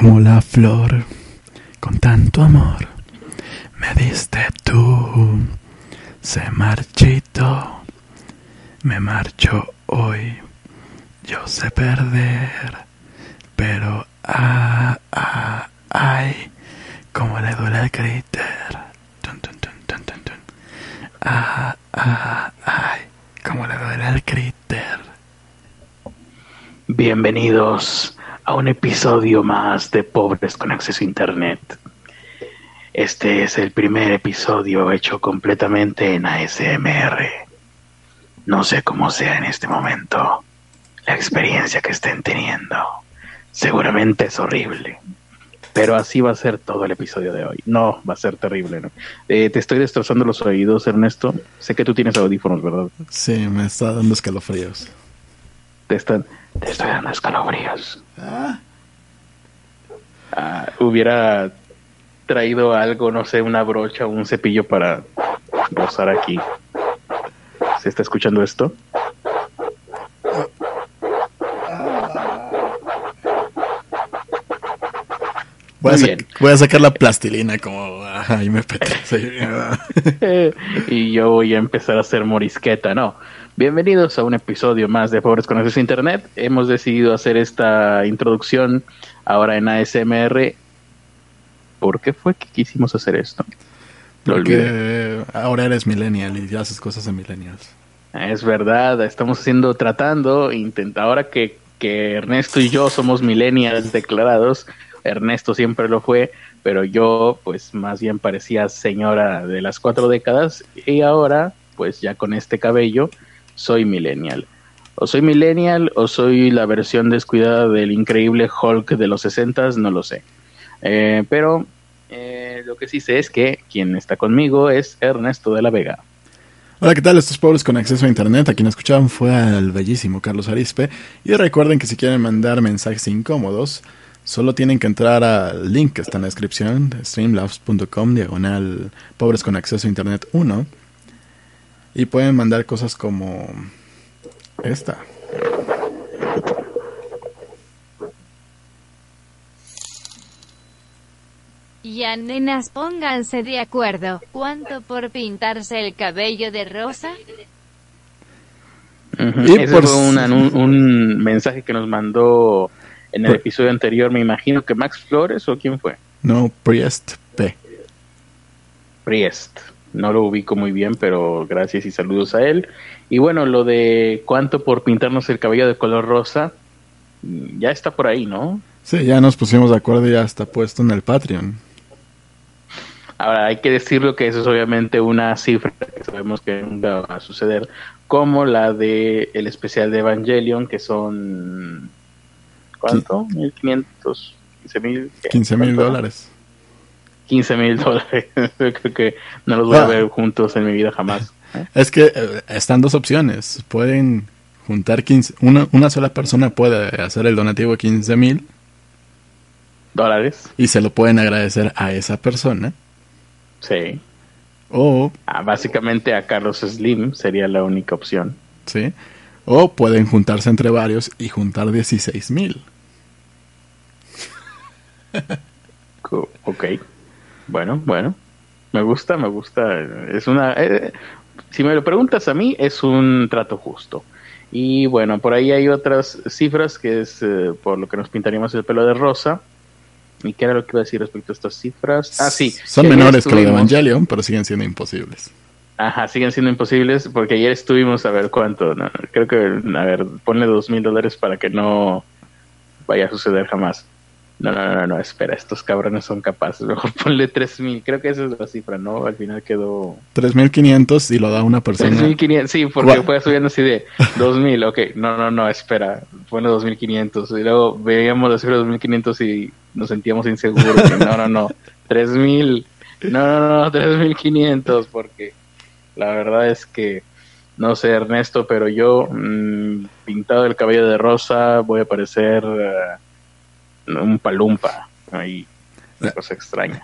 como la flor, con tanto amor, me diste tú, se marchito, me marcho hoy, yo sé perder, pero ah, ah, ay, como le duele el críter, tun, tun, tun, tun, tun, tun. ah, ah, ay, como le duele el críter. Bienvenidos un episodio más de Pobres con Acceso a Internet. Este es el primer episodio hecho completamente en ASMR. No sé cómo sea en este momento la experiencia que estén teniendo. Seguramente es horrible. Pero así va a ser todo el episodio de hoy. No, va a ser terrible. ¿no? Eh, te estoy destrozando los oídos, Ernesto. Sé que tú tienes audífonos, ¿verdad? Sí, me está dando escalofríos. Te están, te estoy dando escalofríos. Ah, hubiera traído algo, no sé, una brocha o un cepillo para rozar aquí. ¿Se está escuchando esto? Voy a, voy sacar la plastilina como... Ajá, y me apetece. y yo voy a empezar a hacer morisqueta, no. Bienvenidos a un episodio más de Pobres con Acceso a Internet. Hemos decidido hacer esta introducción ahora en ASMR. ¿Por qué fue que quisimos hacer esto? Lo olvidé. Porque ahora eres millennial y ya haces cosas de millennials. Es verdad, estamos haciendo, tratando, intenta, ahora que, que Ernesto y yo somos millennials declarados, Ernesto siempre lo fue, pero yo pues más bien parecía señora de las cuatro décadas y ahora pues ya con este cabello soy millennial. O soy millennial o soy la versión descuidada del increíble Hulk de los 60 no lo sé. Eh, pero eh, lo que sí sé es que quien está conmigo es Ernesto de la Vega. Hola, ¿qué tal? Estos pobres con acceso a internet. A quien escuchaban fue al bellísimo Carlos Arispe. Y recuerden que si quieren mandar mensajes incómodos, solo tienen que entrar al link que está en la descripción de streamlabs.com diagonal pobres con acceso a internet 1. Y pueden mandar cosas como esta. Ya nenas pónganse de acuerdo. ¿Cuánto por pintarse el cabello de rosa? Y Ese por fue un, un mensaje que nos mandó en el Por- episodio anterior, me imagino que Max Flores o quién fue. No, Priest P. Priest. No lo ubico muy bien, pero gracias y saludos a él. Y bueno, lo de cuánto por pintarnos el cabello de color rosa, ya está por ahí, ¿no? Sí, ya nos pusimos de acuerdo y ya está puesto en el Patreon. Ahora hay que decirlo que eso es obviamente una cifra que sabemos que nunca va a suceder, como la de el especial de Evangelion, que son ¿cuánto? 1500, 15 mil, 15 mil dólares. 15 mil dólares. Creo que no los voy a Ah. ver juntos en mi vida jamás. Es que eh, están dos opciones. Pueden juntar 15. Una, una sola persona puede hacer el donativo de 15 mil Dólares, y se lo pueden agradecer a esa persona. sí. O, Ah, básicamente a Carlos Slim sería la única opción. ¿sí? O pueden juntarse entre varios y juntar 16 mil. Ok. Bueno, bueno. Me gusta, me gusta. Es una. eh, si me lo preguntas a mí, es un trato justo. Y bueno, por ahí hay otras cifras que es eh, por lo que nos pintaríamos el pelo de rosa. ¿Y qué era lo que iba a decir respecto a estas cifras? Ah, sí. Son que menores que lo de Evangelion, pero siguen siendo imposibles. Ajá, siguen siendo imposibles porque ayer estuvimos a ver cuánto. ¿no? Creo que, a ver, ponle dos mil dólares para que no vaya a suceder jamás. No, no, no, no, espera, estos cabrones son capaces. Mejor ponle tres mil. Creo que esa es la cifra, ¿no? Al final quedó 3.500 y lo da una persona. 3.500. Sí, porque Gua- fue subiendo así de 2.000. Ok, no, no, no, espera. Ponle 2.500. Y luego veíamos la cifra de 2.500 y nos sentíamos inseguros. y no, no, no. 3.000. No, no, no, 3.500. Porque la verdad es que, no sé, Ernesto, pero yo, mm, pintado el cabello de rosa, voy a parecer eh, un palumpa. Ahí, una cosa extraña.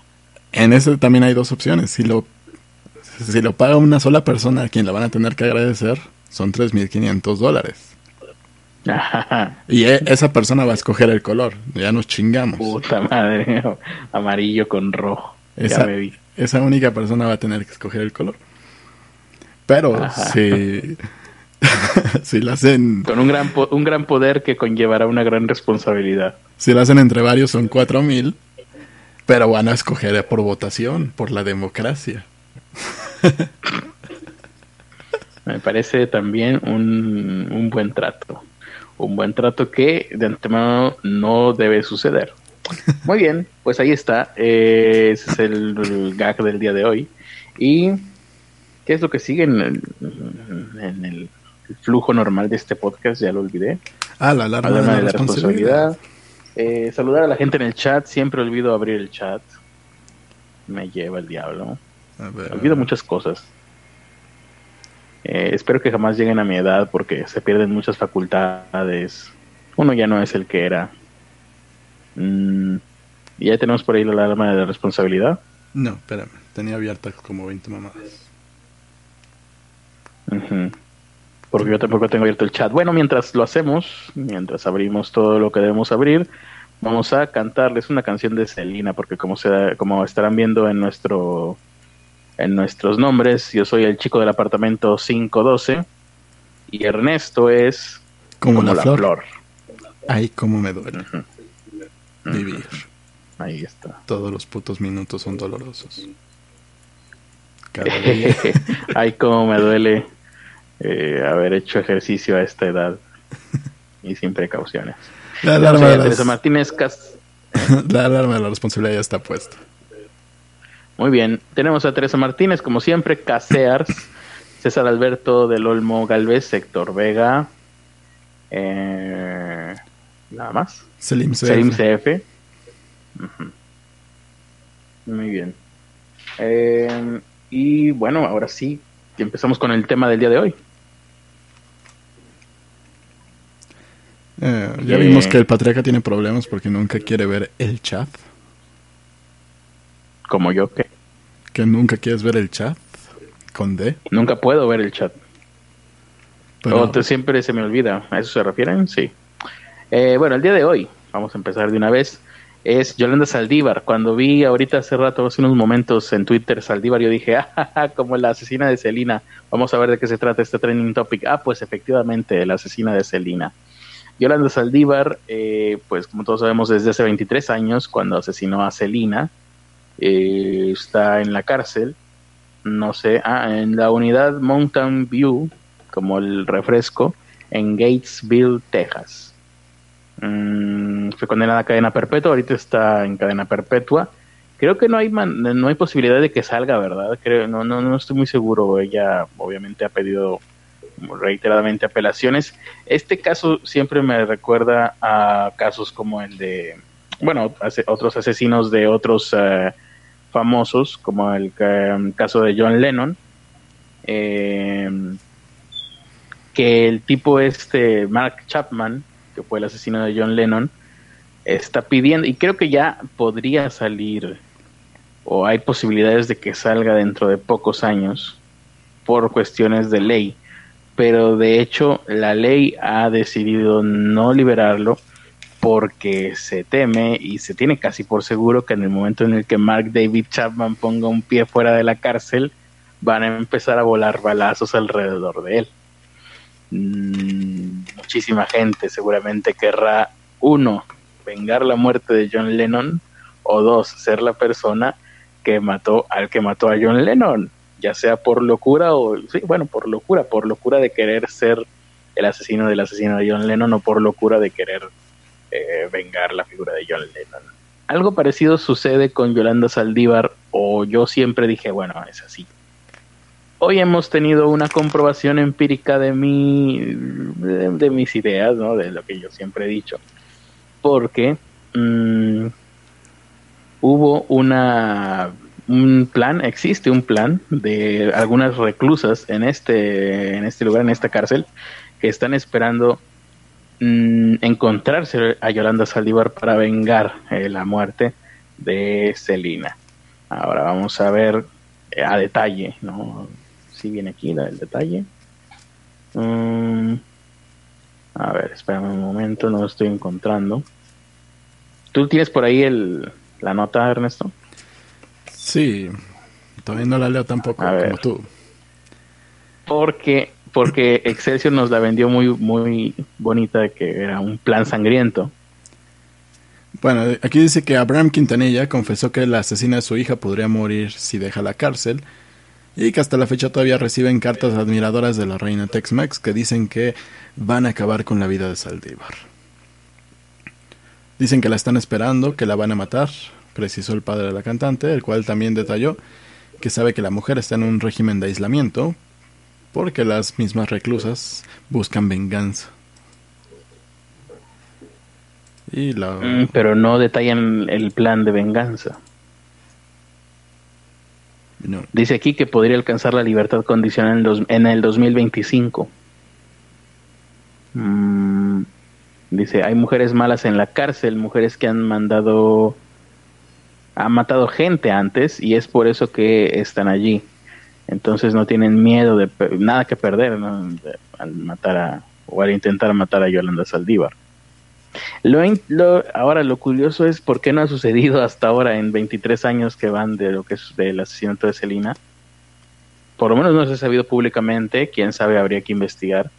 En ese también hay dos opciones. Si lo, si lo paga una sola persona a quien la van a tener que agradecer, son 3.500 dólares. Y e- esa persona va a escoger el color. Ya nos chingamos. Puta madre. Amarillo con rojo. Esa, Ya me vi. esa única persona va a tener que escoger el color. Pero Ajá. si, si lo hacen Con un gran, po- un gran poder que conllevará una gran responsabilidad. si lo hacen entre varios son cuatro mil. Pero van a escoger por votación, por la democracia. Me parece también un, un buen trato. Un buen trato que de antemano no debe suceder. Muy bien, pues ahí está. Eh, ese es el gag del día de hoy. ¿Y qué es lo que sigue en el, en el flujo normal de este podcast? Ya lo olvidé. Ah, la alarma, Alarma de la, responsabilidad. Eh, saludar a la gente en el chat. Siempre olvido abrir el chat. Me lleva el diablo. A ver. Olvido muchas cosas. Eh, espero que jamás lleguen a mi edad porque se pierden muchas facultades. Uno ya no es el que era. Mm, y ya tenemos por ahí la alarma de la responsabilidad. No, espérame. Tenía abiertas como 20 mamadas. Ujú. Porque yo tampoco tengo abierto el chat. Bueno, mientras lo hacemos, mientras abrimos todo lo que debemos abrir, vamos a cantarles una canción de Selena, porque como se como estarán viendo en nuestro en nuestros nombres, yo soy el chico del apartamento 512 y Ernesto es Como, la, flor. Ay, cómo me duele. Vivir. Ahí está. Todos los putos minutos son dolorosos. Cada día. Ay, cómo me duele eh, haber hecho ejercicio a esta edad y sin precauciones. La alarma, de Teresa Martínez Cas- la alarma de la responsabilidad ya está puesta. Muy bien, tenemos a Teresa Martínez, como siempre, Casears, César Alberto del Olmo Galvez, Héctor Vega, eh, nada más, Selim CF. Selim CF. Muy bien. Eh, y bueno, ahora sí, empezamos con el tema del día de hoy. Eh, ya Eh. vimos que el patriarca tiene problemas porque nunca quiere ver el chat. Como yo, que Que nunca quieres ver el chat. Con D. nunca puedo ver el chat. Pero O te- siempre se me olvida. ¿A eso se refieren? Sí. Eh, bueno, el día de hoy, vamos a empezar de una vez, es Yolanda Saldívar. Cuando vi ahorita hace rato, hace unos momentos en Twitter Saldívar, yo dije, ah, como la asesina de Celina. Vamos a ver de qué se trata este trending topic. Ah, pues efectivamente, la asesina de Celina. Yolanda Saldívar, eh, pues como todos sabemos, desde hace 23 años, cuando asesinó a Celina, eh, está en la cárcel. No sé, ah, en la unidad Mountain View, como el refresco, en Gatesville, Texas. Mm, fue condenada a cadena perpetua, ahorita está en cadena perpetua. Creo que no hay man- no hay posibilidad de que salga, ¿verdad? Creo, no, no, no estoy muy seguro. Ella obviamente ha pedido reiteradamente apelaciones. Este caso siempre me recuerda a casos como el de, bueno, otros asesinos de otros eh, famosos, como el ca- caso de John Lennon. Eh, que el tipo este, Mark Chapman, que fue el asesino de John Lennon, está pidiendo, y creo que ya podría salir, o hay posibilidades de que salga dentro de pocos años, por cuestiones de ley, pero de hecho la ley ha decidido no liberarlo porque se teme y se tiene casi por seguro que en el momento en el que Mark David Chapman ponga un pie fuera de la cárcel, van a empezar a volar balazos alrededor de él. Mm, muchísima gente seguramente querrá, uno, vengar la muerte de John Lennon, o dos, ser la persona que mató al que mató a John Lennon, ya sea por locura o, sí, bueno, por locura, por locura de querer ser el asesino del asesino de John Lennon o por locura de querer eh, vengar la figura de John Lennon. Algo parecido sucede con Yolanda Saldívar, o yo siempre dije, bueno, es así. Hoy hemos tenido una comprobación empírica de mi de, mis ideas, ¿no? De lo que yo siempre he dicho. Porque mm, hubo una un plan, existe un plan de algunas reclusas en este en este lugar, en esta cárcel, que están esperando mm, encontrarse a Yolanda Saldívar para vengar eh, la muerte de Celina. Ahora vamos a ver eh, a detalle, ¿no? Si viene aquí la, el detalle. Mm, A ver, espérame un momento, no lo estoy encontrando. ¿Tú tienes por ahí el, la nota, Ernesto? Sí, todavía no la leo tampoco A ver. como tú. Porque, porque Excelsior nos la vendió muy, muy bonita de que era un plan sangriento. Bueno, aquí dice que Abraham Quintanilla confesó que la asesina de su hija podría morir si deja la cárcel y que hasta la fecha todavía reciben cartas admiradoras de la reina Tex-Mex que dicen que van a acabar con la vida de Saldívar. Dicen que la están esperando, que la van a matar, precisó el padre de la cantante, el cual también detalló que sabe que la mujer está en un régimen de aislamiento porque las mismas reclusas buscan venganza. Y la... Mm, pero no detallan el plan de venganza. no. Dice aquí que podría alcanzar la libertad condicional en, dos- en el 2025. Mm, dice, hay mujeres malas en la cárcel, mujeres que han mandado, han matado gente antes y es por eso que están allí. Entonces no tienen miedo de nada que perder al matar a o al intentar matar a Yolanda Saldívar. Lo, ahora lo curioso es por qué no ha sucedido hasta ahora en 23 años que van de lo que es del asesinato de Celina. Por lo menos no se ha sabido públicamente, quién sabe, habría que investigar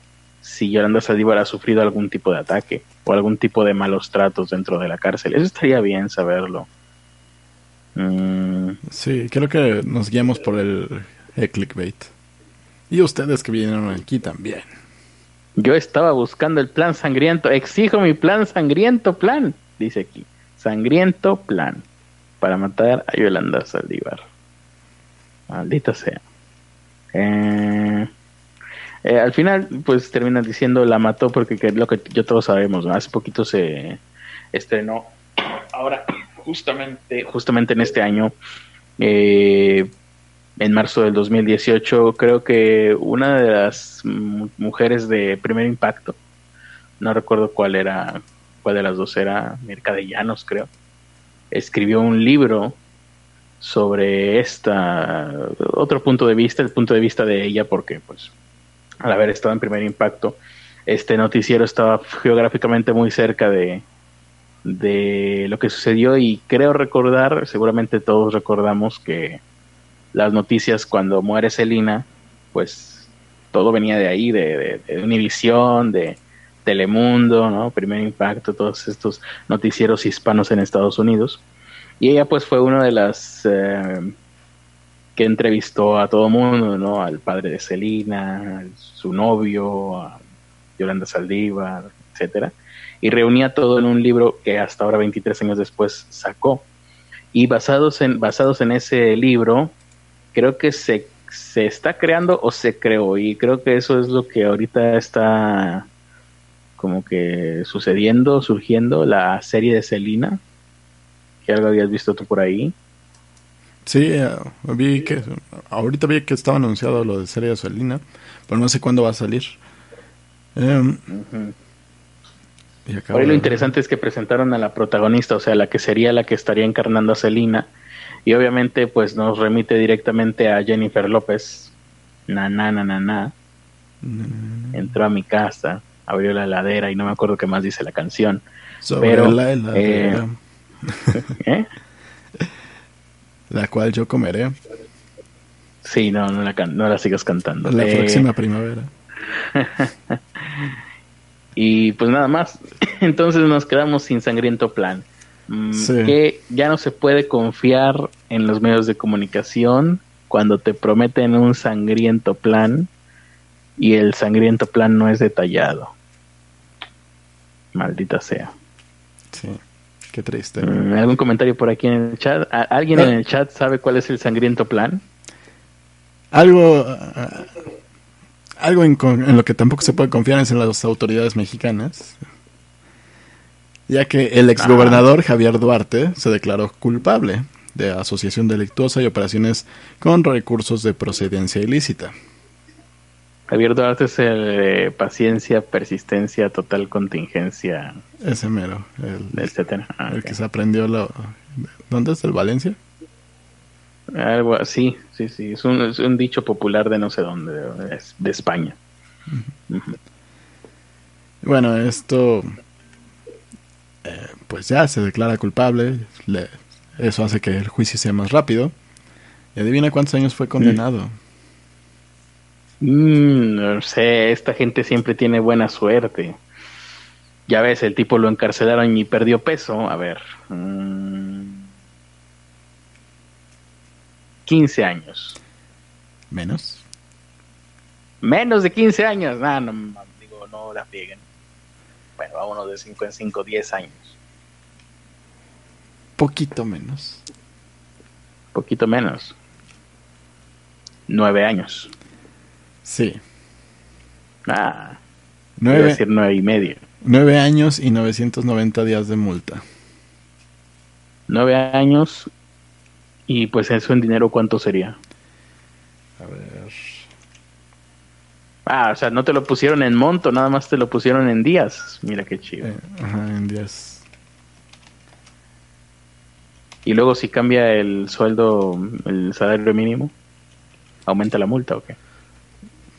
si Yolanda Saldívar ha sufrido algún tipo de ataque o algún tipo de malos tratos dentro de la cárcel. Eso estaría bien saberlo. Mm, Sí, creo que nos guiamos por el, el clickbait. Y ustedes que vinieron aquí también. Yo estaba buscando el plan sangriento. Exijo mi plan sangriento plan. Dice aquí. Sangriento plan. Para matar a Yolanda Saldívar. Maldita sea. Eh, eh, al final, pues termina diciendo la mató porque que es lo que yo todos sabemos. ¿no? Hace poquito se estrenó. Ahora, justamente, justamente en este año. eh, en marzo del 2018, creo que una de las mu- mujeres de primer impacto, no recuerdo cuál era, cuál de las dos era, Mirka de Llanos, creo, escribió un libro sobre esta, otro punto de vista, el punto de vista de ella, porque pues al haber estado en primer impacto, este noticiero estaba geográficamente muy cerca de, de lo que sucedió y creo recordar, seguramente todos recordamos que las noticias cuando muere Celina, pues todo venía de ahí, de, de, de Univisión, de Telemundo, ¿no? Primer Impacto, todos estos noticieros hispanos en Estados Unidos. Y ella pues fue una de las eh, que entrevistó a todo mundo, ¿no? Al padre de Celina, su novio, a Yolanda Saldívar, etcétera. Y reunía todo en un libro que hasta ahora, 23 años después, sacó. Y basados en, basados en ese libro, creo que se, se está creando o se creó y creo que eso es lo que ahorita está como que sucediendo, surgiendo, la serie de Selina, que algo habías visto tú por ahí. Sí, eh, vi que ahorita vi que estaba anunciado lo de serie de Selina, pero no sé cuándo va a salir. Acabo Por ahí lo interesante es que presentaron a la protagonista, o sea, la que sería la que estaría encarnando a Selina, y obviamente pues nos remite directamente a Jennifer López, na na na na na, entró a mi casa, abrió la heladera y no me acuerdo qué más dice la canción. sobre pero, la heladera, ¿Eh? la cual yo comeré Sí, no, no la, no la sigas cantando. la Eh, próxima primavera. Y pues nada más. Entonces nos quedamos sin sangriento plan. Mm, Sí. Que ya no se puede confiar en los medios de comunicación cuando te prometen un sangriento plan y el sangriento plan no es detallado. Maldita sea. Sí, qué triste. Mm, ¿Algún comentario por aquí en el chat? ¿A- ¿Alguien en el chat sabe cuál es el sangriento plan? Algo, algo en, en lo que tampoco se puede confiar es en las autoridades mexicanas, ya que el exgobernador Javier Duarte se declaró culpable de asociación delictuosa y operaciones con recursos de procedencia ilícita. Javier Duarte es el de paciencia, persistencia, total contingencia, Ese mero, el, etcétera. Ah, el que se aprendió lo... ¿Dónde es el Valencia? Algo así, sí, sí, es un, es un dicho popular de no sé dónde, de, de España. Bueno, esto eh, pues ya se declara culpable, le- eso hace que el juicio sea más rápido. Y adivina cuántos años fue condenado. Mm, no sé, esta gente siempre tiene buena suerte. Ya ves, el tipo lo encarcelaron y perdió peso. A ver. mm, 15 años. Menos. Menos de 15 años. Nah, no, no, digo, no la frieguen. Bueno, vámonos de 5 en 5, 10 años. Poquito menos. Poquito menos. 9 años. Sí. Ah, iba a Nueve, decir 9 y medio. nueve años y 990 días de multa. 9 años. Y pues eso en dinero, ¿cuánto sería? A ver. Ah, o sea, no te lo pusieron en monto, nada más te lo pusieron en días. Mira qué chido. eh, ajá, en días. Y luego si cambia el sueldo, el salario mínimo, aumenta la multa o qué?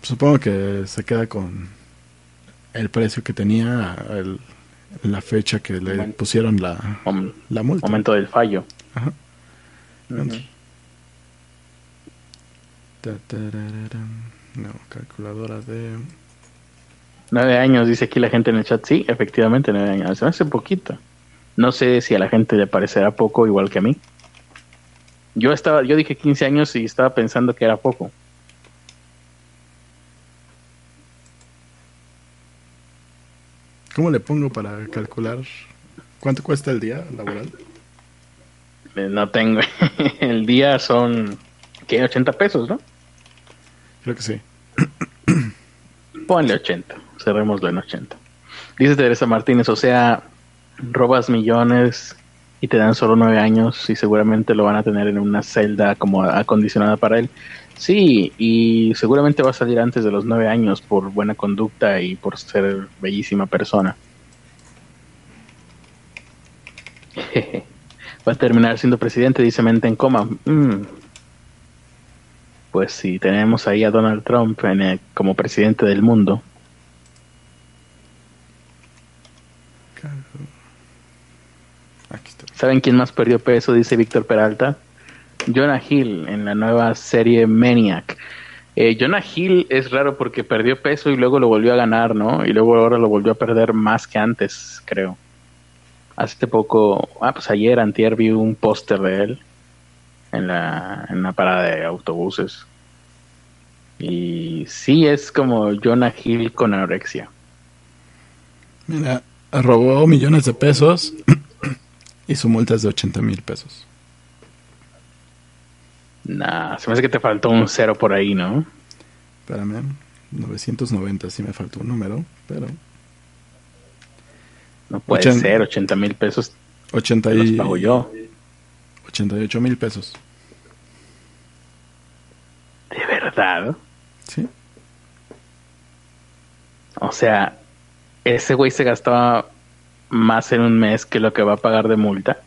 Supongo que se queda con el precio que tenía el- la fecha que le Aumento. pusieron la, la multa. aumento del fallo. Ajá. No, calculadora de... Nueve años, dice aquí la gente en el chat. Sí, efectivamente, nueve años. Se me hace poquito. No sé si a la gente le parecerá poco igual que a mí. Yo estaba, yo dije 15 años y estaba pensando que era poco. ¿Cómo le pongo para calcular cuánto cuesta el día laboral? Eh, No tengo. el día son, ¿qué? 80 pesos, ¿no? Creo que sí. Ponle 80. Cerrémoslo en 80. Dice Teresa Martínez, o sea, robas millones y te dan solo nueve años y seguramente lo van a tener en una celda como acondicionada para él. Sí, y seguramente va a salir antes de los nueve años por buena conducta y por ser bellísima persona. va a terminar siendo presidente, dice mente en coma. Mm. Pues si tenemos ahí a Donald Trump en el- como presidente del mundo. Aquí está. ¿Saben quién más perdió peso? Dice Víctor Peralta. Jonah Hill en la nueva serie Maniac. Eh, Jonah Hill es raro porque perdió peso y luego lo volvió a ganar, ¿no? Y luego ahora lo volvió a perder más que antes, creo. Hace poco, ah, pues ayer, antier, vi un póster de él en la, en la parada de autobuses. Y sí, es como Jonah Hill con anorexia. Mira, robó millones de pesos y su multa es de 80 mil pesos. Nah, se me hace que te faltó un cero por ahí, ¿no? Espérame, 990, sí me faltó un número, pero No puede Ochen- ser, 80 mil pesos 80 los y, pago yo. 88 mil pesos. ¿De verdad? ¿Sí? O sea, ese güey se gastaba más en un mes que lo que va a pagar de multa.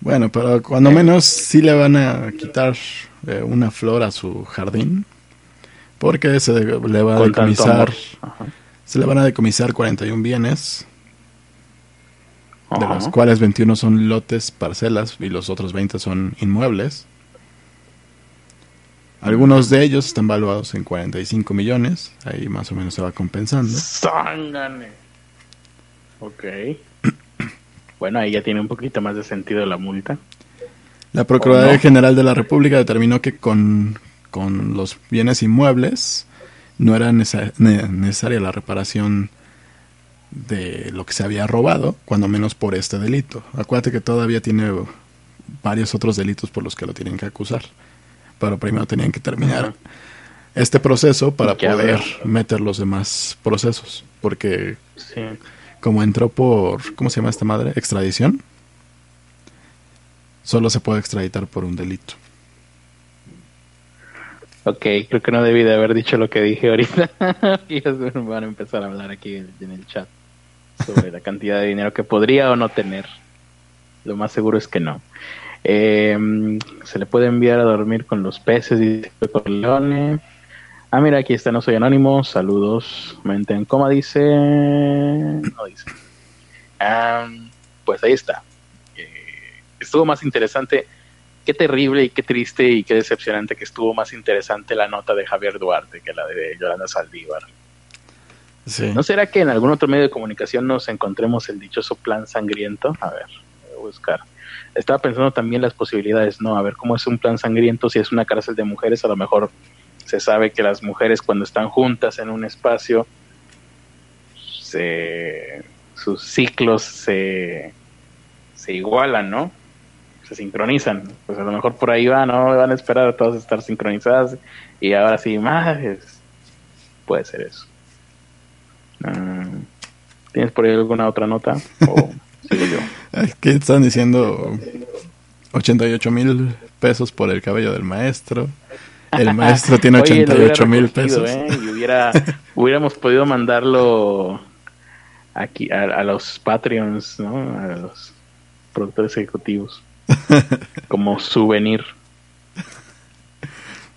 Bueno, pero cuando menos sí le van a quitar eh, una flor a su jardín. Porque se le va a Con decomisar, se le van a decomisar 41 bienes, de los cuales 21 son lotes, parcelas y los otros 20 son inmuebles. Algunos de ellos están valuados en 45 millones, ahí más o menos se va compensando. Ok. Bueno, ahí ya tiene un poquito más de sentido la multa. La Procuraduría. General de la República determinó que con, con los bienes inmuebles no era nece- ne- necesaria la reparación de lo que se había robado, cuando menos por este delito. Acuérdate que todavía tiene varios otros delitos por los que lo tienen que acusar. Pero primero tenían que terminar este proceso para poder meter los demás procesos. Porque Sí. como entró por, ¿cómo se llama esta madre? Extradición. Solo se puede extraditar por un delito. Ok, creo que no debí de haber dicho lo que dije ahorita. y van a empezar a hablar aquí en el chat sobre la cantidad de dinero que podría o no tener. Lo más seguro es que no. Eh, se le puede enviar a dormir con los peces, dice Corleone. Ah, mira, aquí está, no soy anónimo. Saludos. Mente en coma dice. No dice. Am, pues ahí está. Eh, estuvo más interesante. Qué terrible y qué triste y qué decepcionante que estuvo más interesante la nota de Javier Duarte que la de Yolanda Saldívar. Sí. ¿No será que en algún otro medio de comunicación nos encontremos el dichoso plan sangriento? A ver, voy a buscar. Estaba pensando también las posibilidades, ¿no? A ver cómo es un plan sangriento, si es una cárcel de mujeres, a lo mejor se sabe que las mujeres cuando están juntas en un espacio, se, sus ciclos se, se igualan, ¿no? Se sincronizan. Pues a lo mejor por ahí va, ¿no? Van a esperar a todas estar sincronizadas y ahora sí, más puede ser eso. Mm, ¿Tienes por ahí alguna otra nota? ¿O sigo yo? Aquí están diciendo 88 mil pesos por el cabello del maestro. El maestro tiene Oye, lo hubiera 88 mil pesos. ¿eh? Y hubiera, hubiéramos podido mandarlo aquí a, a los Patreons, ¿no? A los productores ejecutivos. Como souvenir.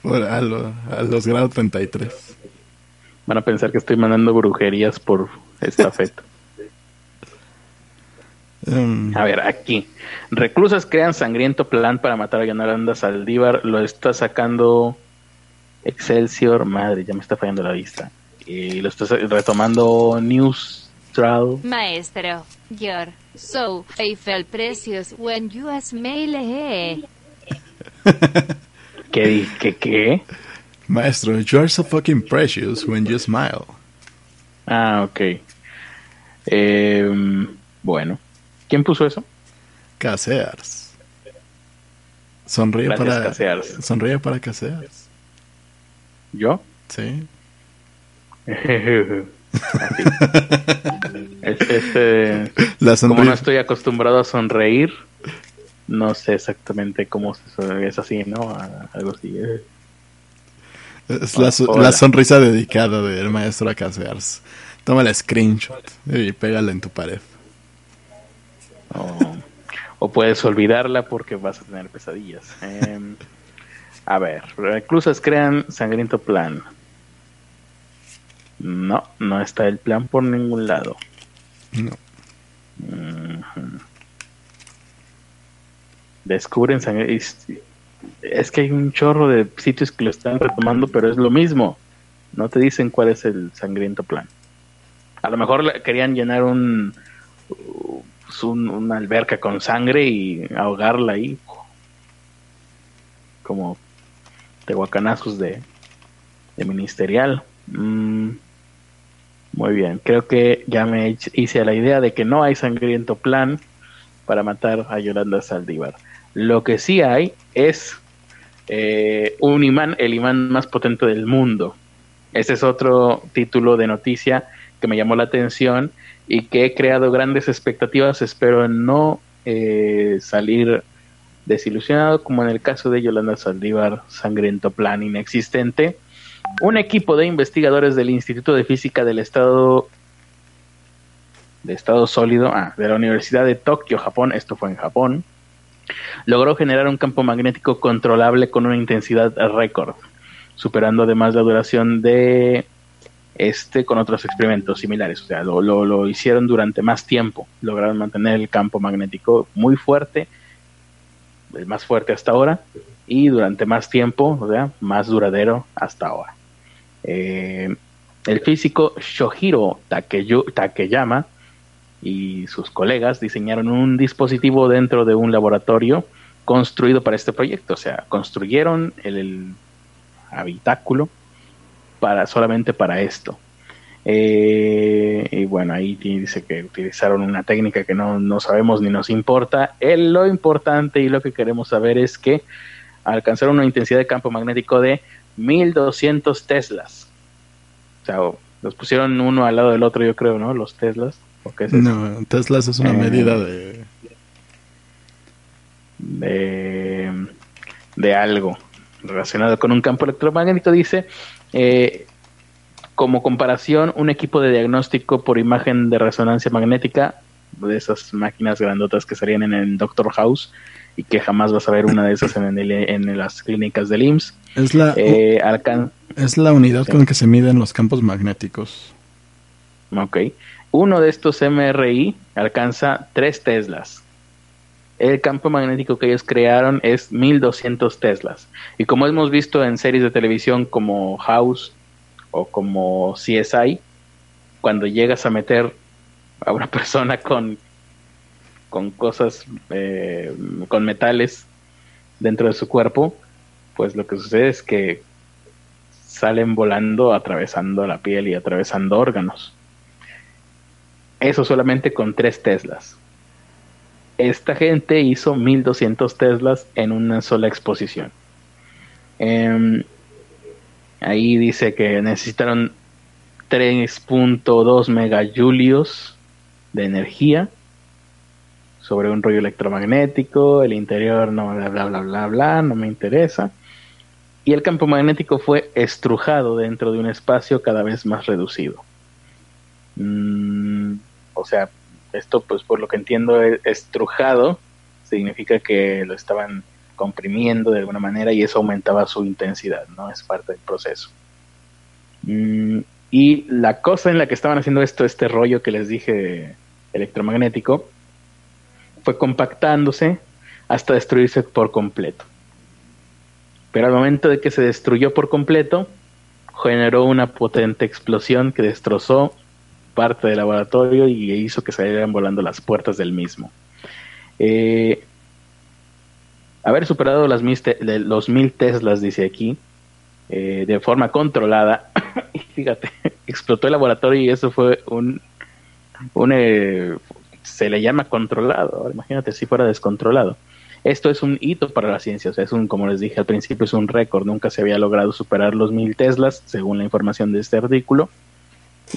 Por- a, lo- a los grados 33. Van a pensar que estoy mandando brujerías por esta feta. Mm, A ver, aquí. Reclusas crean sangriento plan para matar a Yolanda Saldívar. Lo está sacando Excelsior. Madre, ya me está fallando la vista. Y lo está retomando News Maestro, you're so Eiffel precious when you smile. ¿Qué, di- qué, qué? Maestro, you are so fucking precious when you smile. Ah, ok. Em, bueno. ¿Quién puso eso? Casears. Sonríe Gracias, para Casears. Sonríe para Casears. ¿Yo? Sí. Este, La como no estoy acostumbrado a sonreír, no sé exactamente cómo se es así, ¿no? A- Algo así. Es la, la sonrisa dedicada del maestro a Casears. Toma el screenshot y pégala en tu pared. O, o puedes olvidarla porque vas a tener pesadillas. Em, a ver, reclusas crean sangriento plan. No, no está el plan por ningún lado. No. Ujú. Descubren sangre. Es, que hay un chorro de sitios que lo están retomando, pero es lo mismo. No te dicen cuál es el sangriento plan. A lo mejor querían llenar un, un- una alberca con sangre y ahogarla ahí. Como tehuacanazos de, de ministerial. Mm, muy bien, creo que ya me hice a la idea de que no hay sangriento plan para matar a Yolanda Saldívar. Lo que sí hay es eh, un imán, el imán más potente del mundo. Ese es otro título de noticia que me llamó la atención y que he creado grandes expectativas. Espero no eh, salir desilusionado como en el caso de Yolanda Saldívar, sangriento plan inexistente. Un equipo de investigadores del Instituto de Física del Estado de Estado Sólido, ah, de la Universidad de Tokio, Japón, esto fue en Japón, logró generar un campo magnético controlable con una intensidad récord, superando además la duración de este con otros experimentos similares. O sea, lo, lo, hicieron durante más tiempo, lograron mantener el campo magnético muy fuerte, el más fuerte hasta ahora, y durante más tiempo, o sea, más duradero hasta ahora. Eh, el físico Shohiro Takeyu- Takeyama y sus colegas diseñaron un dispositivo dentro de un laboratorio construido para este proyecto. O sea, construyeron el, habitáculo para solamente para esto. Eh, y bueno, ahí dice que utilizaron una técnica que no, no sabemos ni nos importa. El- lo importante y lo que queremos saber es que alcanzaron una intensidad de campo magnético de 1200 teslas. O sea, los pusieron uno al lado del otro, yo creo, ¿no? Los teslas. ¿O qué es? No, Tesla es una Eh. medida de... de, de algo relacionado con un campo electromagnético, dice, eh, como comparación, un equipo de diagnóstico por imagen de resonancia magnética, de esas máquinas grandotas que salían en el Doctor House y que jamás vas a ver una de esas en, el- en las clínicas del IMSS, Es la, Eh, alcan- es la unidad con la que se miden los campos magnéticos. Ok. Uno de estos MRI alcanza 3 teslas. El campo magnético que ellos crearon es 1200 teslas. Y como hemos visto en series de televisión como House o como CSI, cuando llegas a meter a una persona con, con cosas, eh, con metales dentro de su cuerpo, pues lo que sucede es que salen volando atravesando la piel y atravesando órganos. Eso solamente con 3 Teslas. Esta gente hizo 1200 Teslas en una sola exposición. Em, ahí dice que necesitaron 3.2 megajulios de energía sobre un rollo electromagnético, el interior no bla bla bla bla bla, no me interesa. Y el campo magnético fue estrujado dentro de un espacio cada vez más reducido. Mm, o sea, esto pues por lo que entiendo es estrujado significa que lo estaban comprimiendo de alguna manera y eso aumentaba su intensidad, ¿no? Es parte del proceso. Mm, y la cosa en la que estaban haciendo esto, este rollo que les dije electromagnético, fue compactándose hasta destruirse por completo. Pero al momento de que se destruyó por completo, generó una potente explosión que destrozó parte del laboratorio y hizo que salieran volando las puertas del mismo. Eh, haber superado las los mil Teslas, dice aquí, eh, de forma controlada, y fíjate, explotó el laboratorio y eso fue un, un eh, se le llama controlado. Imagínate si fuera descontrolado. Esto es un hito para la ciencia, o sea, es un, como les dije al principio, es un récord. Nunca se había logrado superar los mil Teslas, según la información de este artículo.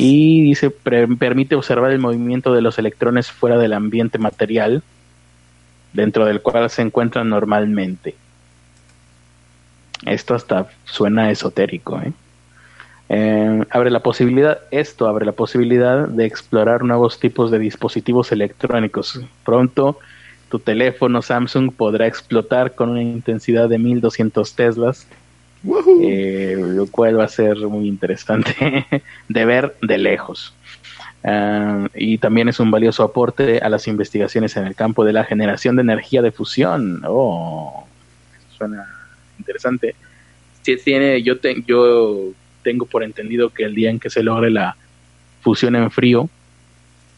Y dice, permite observar el movimiento de los electrones fuera del ambiente material, dentro del cual se encuentran normalmente. Esto hasta suena esotérico, ¿eh? Eh, abre la posibilidad, esto abre la posibilidad de explorar nuevos tipos de dispositivos electrónicos. Pronto tu teléfono Samsung podrá explotar con una intensidad de 1200 Teslas. Eh, lo cual va a ser muy interesante de ver de lejos. Ah, y también es un valioso aporte a las investigaciones en el campo de la generación de energía de fusión. Oh, suena interesante. Sí, tiene, yo, te- yo tengo por entendido que el día en que se logre la fusión en frío,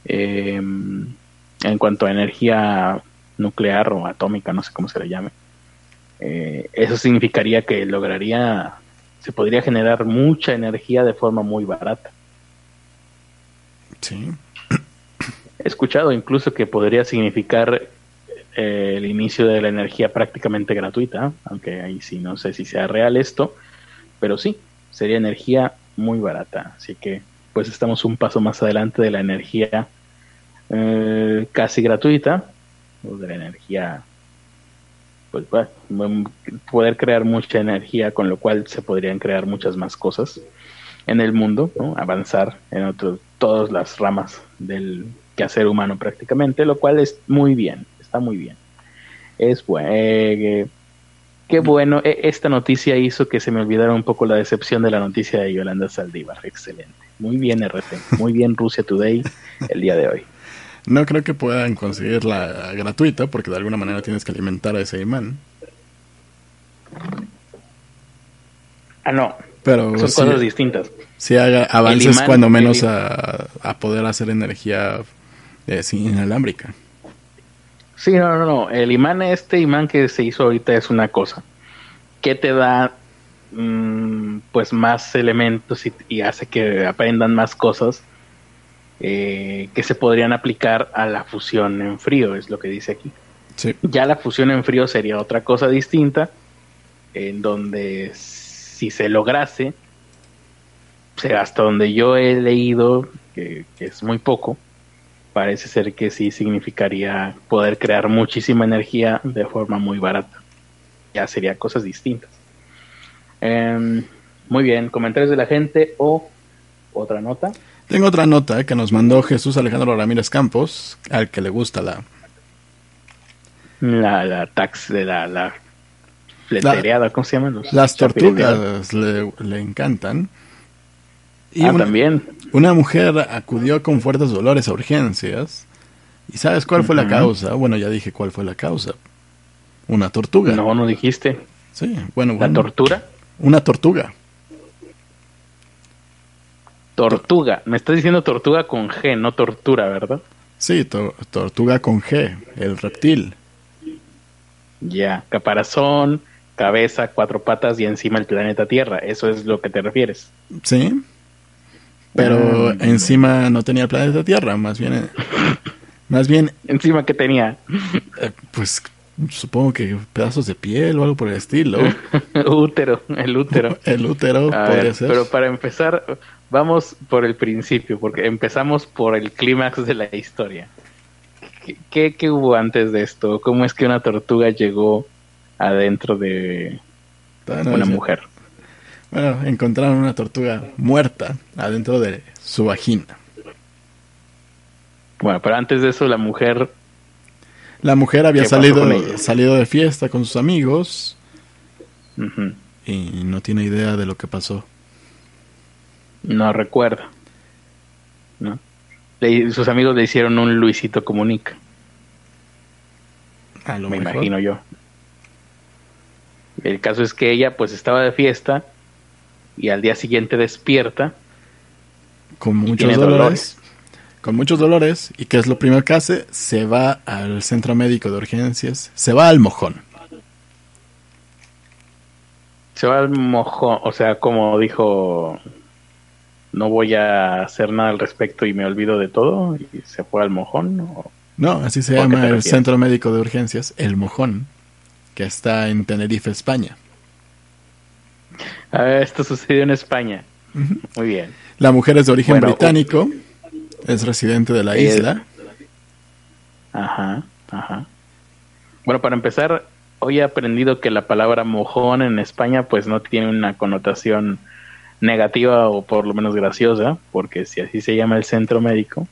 eh, en cuanto a energía nuclear o atómica, no sé cómo se le llame, eh, eso significaría que lograría, se podría generar mucha energía de forma muy barata. Sí. He escuchado incluso que podría significar eh, el inicio de la energía prácticamente gratuita, aunque ahí sí no sé si sea real esto, pero sí, sería energía muy barata. Así que pues estamos un paso más adelante de la energía eh, casi gratuita, o de la energía, pues bueno, mm, poder crear mucha energía, con lo cual se podrían crear muchas más cosas en el mundo, ¿no? avanzar en otros, todas las ramas del quehacer humano prácticamente, lo cual es muy bien, está muy bien. Es bueno. eh, qué bueno, eh, esta noticia hizo que se me olvidara un poco la decepción de la noticia de Yolanda Saldívar. Excelente. Muy bien, RT. Muy bien, Rusia Today, el día de hoy. No creo que puedan conseguirla gratuita porque de alguna manera tienes que alimentar a ese imán. Ah, no, Pero son sí, cosas distintas. sí haga avances imán, cuando menos a, a poder hacer energía eh, inalámbrica. Sí, no, no, no. El imán, este imán que se hizo ahorita es una cosa. Que te da mm, pues más elementos y, y hace que aprendan más cosas eh, que se podrían aplicar a la fusión en frío, es lo que dice aquí. Sí. Ya la fusión en frío sería otra cosa distinta, en donde si se lograse, hasta donde yo he leído, que, que es muy poco, parece ser que sí significaría poder crear muchísima energía de forma muy barata. Ya sería cosas distintas. Em, muy bien, comentarios de la gente o otra nota. Tengo otra nota que nos mandó Jesús Alejandro Ramírez Campos, al que le gusta la... La, la tax de la, la ¿cómo se llaman? Los Las tortugas le, le encantan. Y ah, una, también. una mujer acudió con fuertes dolores a urgencias. ¿Y sabes cuál fue la causa? Bueno, ya dije cuál fue la causa. Una tortuga. No, no dijiste. Sí, bueno, ¿La bueno. tortura? Una tortuga. Tortuga. Me estás diciendo tortuga con G, no tortura, ¿verdad? Sí, to- tortuga con G, el reptil. Ya. Caparazón, cabeza, cuatro patas y encima el planeta Tierra. Eso es lo que te refieres. Sí. Pero Ah. encima no tenía el planeta Tierra, más bien, eh, más bien, Encima que tenía eh, pues supongo que pedazos de piel o algo por el estilo. útero, el útero. El útero A podría ver, ser. pero para empezar, vamos por el principio, porque empezamos por el clímax de la historia. ¿Qué, qué, qué hubo antes de esto? ¿Cómo es que una tortuga llegó adentro de Bueno, una mujer? Bueno, encontraron una tortuga muerta adentro de su vagina. Bueno, pero antes de eso la mujer, La mujer había ¿Qué pasó salido, salido de fiesta con sus amigos y no tiene idea de lo que pasó. no recuerda. ¿no? Le- sus amigos le hicieron un Luisito Comunica, A lo me mejor. imagino yo. El caso es que ella pues estaba de fiesta y al día siguiente despierta Con muchos dolores. Con muchos dolores. ¿Y qué es lo primero que hace? Se va al centro médico de urgencias. Se va al mojón. Se va al mojón, o sea, como dijo, no voy a hacer nada al respecto y me olvido de todo, y se fue al mojón. No, así se ¿Por qué llama el centro médico de urgencias, el mojón, que está en Tenerife, España. Ah, esto sucedió en España. Muy bien. La mujer es de origen Bueno, británico, es residente de la Eh, isla. Ajá, ajá. Bueno, para empezar, hoy he aprendido que la palabra mojón en España pues no tiene una connotación negativa o por lo menos graciosa, porque si así se llama el centro médico,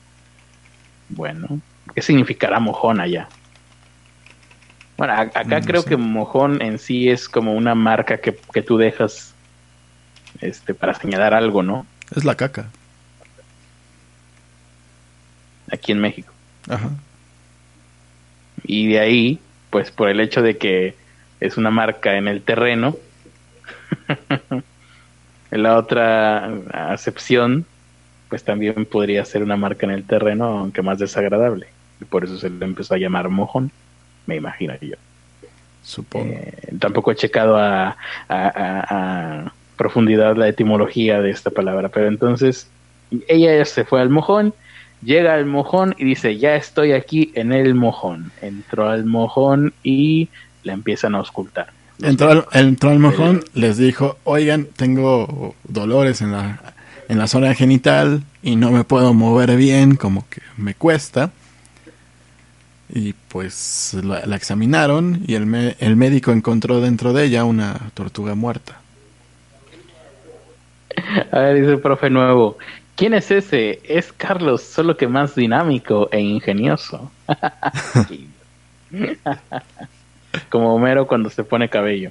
bueno, ¿qué significará mojón allá? Bueno, acá No creo sé. que mojón en sí es como una marca que, que tú dejas este para señalar algo, ¿no? Es la caca. Aquí en México. Ajá. Y de ahí, pues por el hecho de que es una marca en el terreno, la otra acepción, pues también podría ser una marca en el terreno, aunque más desagradable. Y por eso se le empezó a llamar mojón, me imagino yo. Supongo. Eh, tampoco he checado a, a- a- a profundidad la etimología de esta palabra, pero entonces ella se fue al mojón, llega al mojón y dice, ya estoy aquí en el mojón. Entró al mojón y la empiezan a auscultar. Entró al, entró al mojón, les dijo, oigan, tengo dolores en la, en la zona genital y no me puedo mover bien, como que me cuesta. Y pues la, la examinaron y el, me- el médico encontró dentro de ella una tortuga muerta. A ver, dice el profe nuevo, ¿quién es ese? Es Carlos, solo que más dinámico e ingenioso. Como Homero cuando se pone cabello.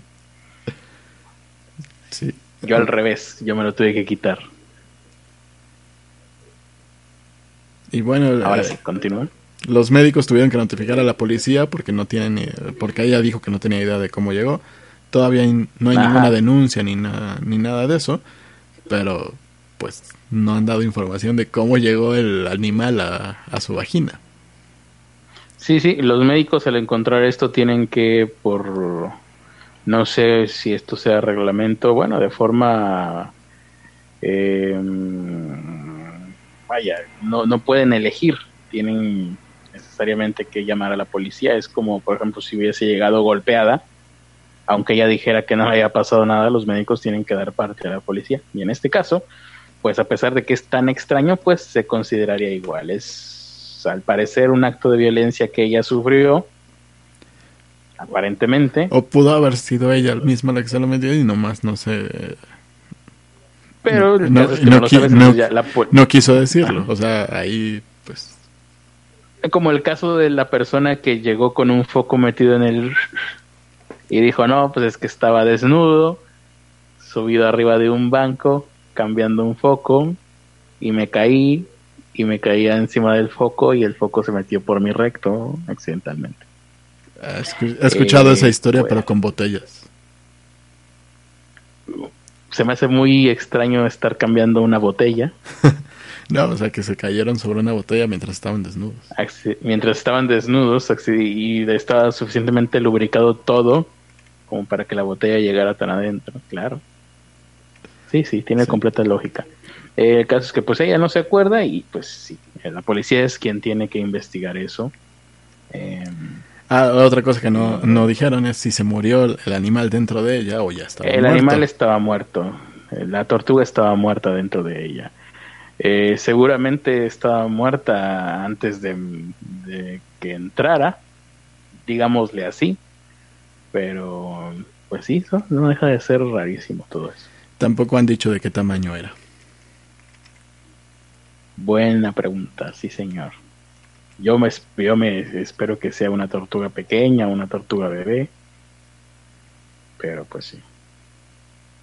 Sí. Yo al revés, yo me lo tuve que quitar. Y bueno, Ahora eh, sí, continúa. los médicos tuvieron que notificar a la policía porque no tienen porque ella dijo que no tenía idea de cómo llegó. Todavía no hay Ajá. ninguna denuncia ni nada ni nada de eso, pero pues no han dado información de cómo llegó el animal a, a su vagina. Sí, sí, los médicos al encontrar esto tienen que, por, no sé si esto sea reglamento, bueno, de forma, eh, vaya, no, no pueden elegir, tienen necesariamente que llamar a la policía. Es como, por ejemplo, si hubiese llegado golpeada, aunque ella dijera que no le había pasado nada, los médicos tienen que dar parte a la policía. Y en este caso, pues a pesar de que es tan extraño, pues se consideraría igual. Es al parecer un acto de violencia que ella sufrió, aparentemente, O pudo haber sido ella misma la que se lo metió y nomás no sé, pero no quiso decirlo. O sea, ahí pues como el caso de la persona que llegó con un foco metido en el Y dijo, no, pues es que estaba desnudo, subido arriba de un banco, cambiando un foco, y me caí, y me caía encima del foco, y el foco se metió por mi recto accidentalmente. He escuchado esa Eh, historia, bueno. pero con botellas. Se me hace muy extraño estar cambiando una botella No, o sea, que se cayeron sobre una botella mientras estaban desnudos. mientras estaban desnudos y estaba suficientemente lubricado todo como para que la botella llegara tan adentro, claro. Sí, sí, tiene Sí. completa lógica. Eh, el caso es que pues ella no se acuerda y pues sí, eh, la policía es quien tiene que investigar eso. Eh, Ah, otra cosa que no, no dijeron es si se murió el, el animal dentro de ella o ya estaba el muerto. animal estaba muerto, la tortuga estaba muerta dentro de ella. Eh, seguramente estaba muerta antes de, de que entrara, digámosle así, pero pues sí, no deja de ser rarísimo todo eso. Tampoco han dicho de qué tamaño era. Buena pregunta, sí señor. Yo me, yo me espero que sea una tortuga pequeña, una tortuga bebé, pero pues sí.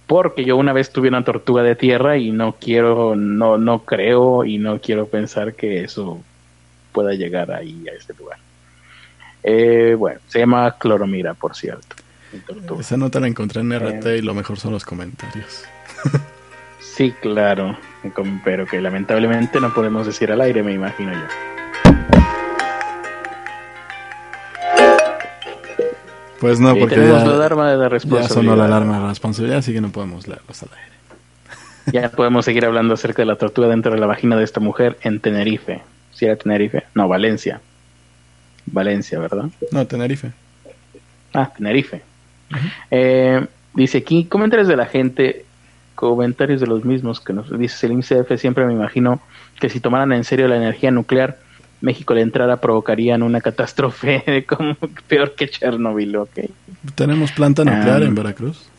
Porque yo una vez tuve una tortuga de tierra y no quiero, no, no creo y no quiero pensar que eso pueda llegar ahí a este lugar. Eh, bueno, se llama cloromira, por cierto. Tortuga. Esa nota la encontré en RT Eh. y lo mejor son los comentarios. Sí, claro, pero que lamentablemente no podemos decir al aire, me imagino yo. Pues no, porque tenemos ya, la alarma de la ya responsabilidad. sonó la alarma de responsabilidad, así que no podemos leerlos al aire. Ya podemos seguir hablando acerca de la tortuga dentro de la vagina de esta mujer en Tenerife. ¿Si era Tenerife? No, Valencia. Valencia, ¿verdad? No, Tenerife. Ah, Tenerife. Eh, dice aquí, comentarios de la gente, comentarios de los mismos que nos dice el INCF, siempre me imagino que si tomaran en serio la energía nuclear, México le entrara provocarían una catástrofe como peor que Chernobyl, ok. ¿Tenemos planta nuclear Ah. en Veracruz?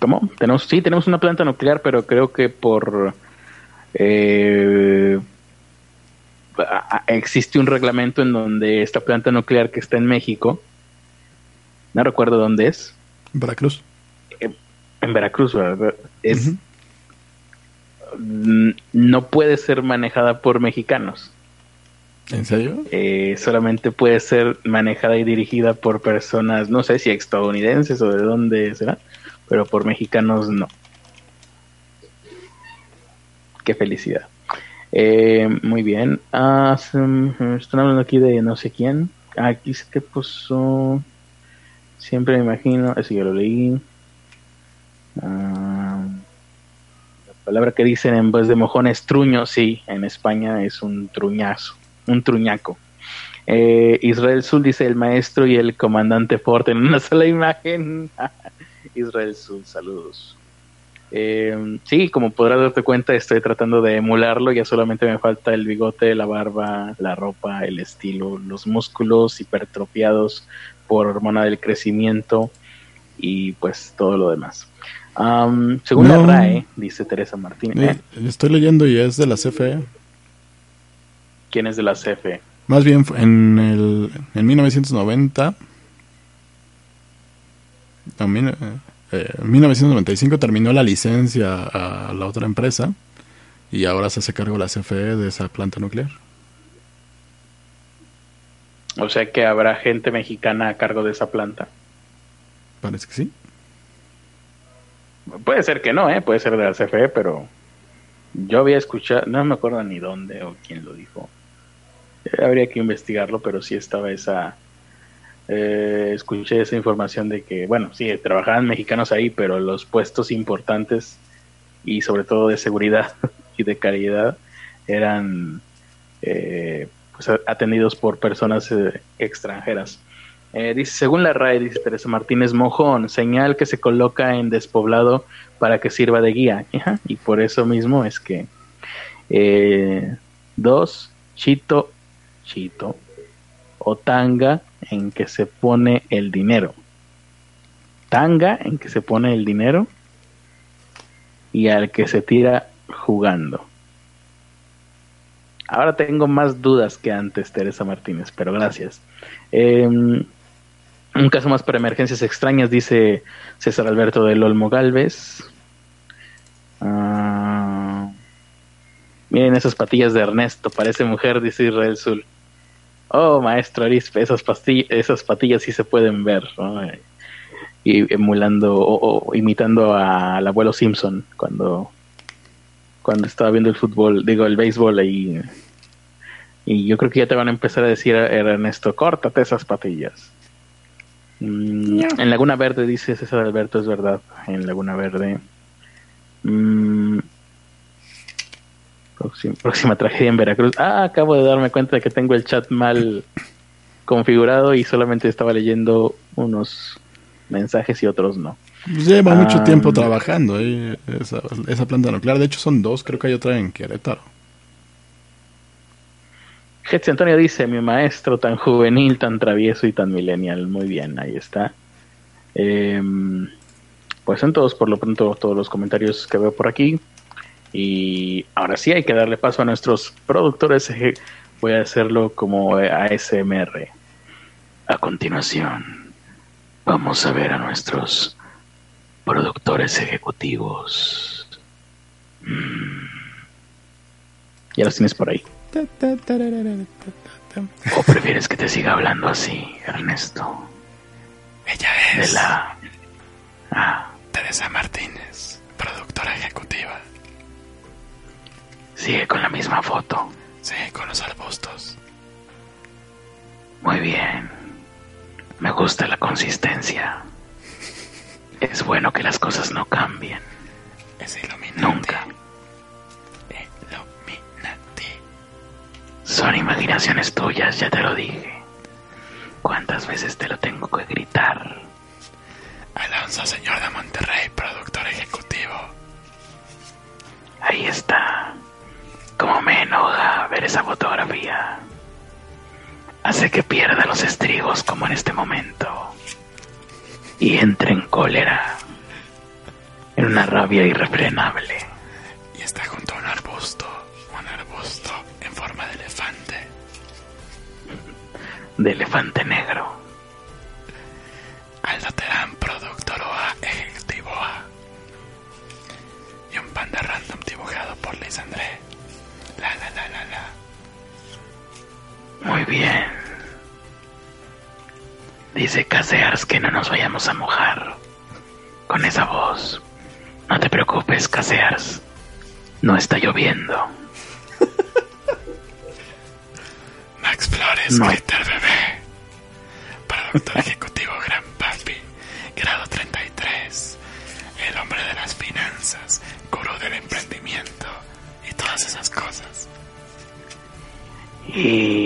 ¿Cómo? Tenemos, sí, tenemos una planta nuclear, pero creo que por... eh, existe un reglamento en donde esta planta nuclear que está en México, no recuerdo dónde es, Veracruz. en Veracruz, ¿verdad? Es, mm, no puede ser manejada por mexicanos. ¿En serio? Eh, solamente puede ser manejada y dirigida por personas, no sé si estadounidenses o de dónde será, pero por mexicanos no. Qué felicidad. Eh, muy bien. Ah, se- están hablando aquí de no sé quién. Aquí dice que puso. Siempre me imagino. Eso ya lo leí. Ah, la palabra que dicen en vez de mojón es truño. Sí, en España es un truñazo. Un truñaco. Eh, Israel Sul dice el maestro y el comandante Ford en una sola imagen. Israel Sul, saludos. Eh, sí, como podrás darte cuenta, estoy tratando de emularlo. Ya solamente me falta el bigote, la barba, la ropa, el estilo, los músculos hipertrofiados hormona del crecimiento y pues todo lo demás. Am, según No. la RAE, dice Teresa Martínez, Eh, estoy leyendo y es de la CFE. ¿quién es de la CFE? Más bien en, el, en 1990. no, mil- eh, en 1995 terminó la licencia a la otra empresa y ahora se hace cargo la CFE de esa planta nuclear. O sea que habrá gente mexicana a cargo de esa planta. Parece que sí. Puede ser que no, ¿eh? puede ser de la CFE, pero yo había escuchado, no me acuerdo ni dónde o quién lo dijo. Eh, Habría que investigarlo, pero sí estaba esa. eh, escuché esa información de que, bueno, sí, trabajaban mexicanos ahí, pero los puestos importantes y sobre todo de seguridad y de calidad eran eh, atendidos por personas eh, extranjeras. Eh, dice, según la RAE, dice Teresa Martínez Mojón, señal que se coloca en despoblado para que sirva de guía. Y por eso mismo es que eh, dos, chito, chito, o tanga en que se pone el dinero. Tanga en que se pone el dinero y al que se tira jugando. Ahora tengo más dudas que antes, Teresa Martínez, pero gracias. Em, Un caso más para emergencias extrañas, dice César Alberto del Olmo Galvez. Ah, miren esas patillas de Ernesto, parece mujer, dice Israel Zul. Oh, maestro Arispe, esas, patillas sí se pueden ver. Y emulando o, o imitando al abuelo Simpson cuando, cuando estaba viendo el fútbol, digo, el béisbol ahí. Y yo creo que ya te van a empezar a decir, Ernesto, córtate esas patillas. Mm, En Laguna Verde, dice César Alberto, es verdad. En Laguna Verde. Mm, próxima, próxima tragedia en Veracruz. Ah, acabo de darme cuenta de que tengo el chat mal configurado y solamente estaba leyendo unos mensajes y otros no. Pues Lleva mucho tiempo trabajando ahí, esa, esa planta nuclear. De hecho, son dos, creo que hay otra en Querétaro. Hetzi Antonio dice, mi maestro tan juvenil, tan travieso y tan millennial. Muy bien, ahí está. Em, pues son todos, por lo pronto, todos los comentarios que veo por aquí. Y ahora sí hay que darle paso a nuestros productores. Voy a hacerlo como ASMR. A continuación, vamos a ver a nuestros productores ejecutivos. Mm. Ya los tienes por ahí. ¿O prefieres que te siga hablando así, Ernesto? Ella De es la... Ah, Teresa Martínez, productora ejecutiva. sigue con la misma foto. Sí, con los arbustos. Muy bien. Me gusta la consistencia. Es bueno que las cosas no cambien. Es iluminante. Nunca. Son imaginaciones tuyas, ya te lo dije. ¿Cuántas veces te lo tengo que gritar? Alonso, señor de Monterrey, productor ejecutivo. Ahí está. Como me enoja ver esa fotografía. Hace que pierda los estribos como en este momento. Y entre en cólera. En una rabia irrefrenable. Y está junto a un arbusto. Un arbusto en forma de elefante. De elefante negro. Aldo Terán, productor OA, ejecutivo A. Y un panda random dibujado por Liz André. La la la la la. Muy bien. Dice Casears que no nos vayamos a mojar. Con esa voz. No te preocupes, Casears. No está lloviendo. Max Flores, No. Productor ejecutivo Gran Papi. Grado 33. El hombre de las finanzas. Gurú del emprendimiento. Y todas esas cosas. Y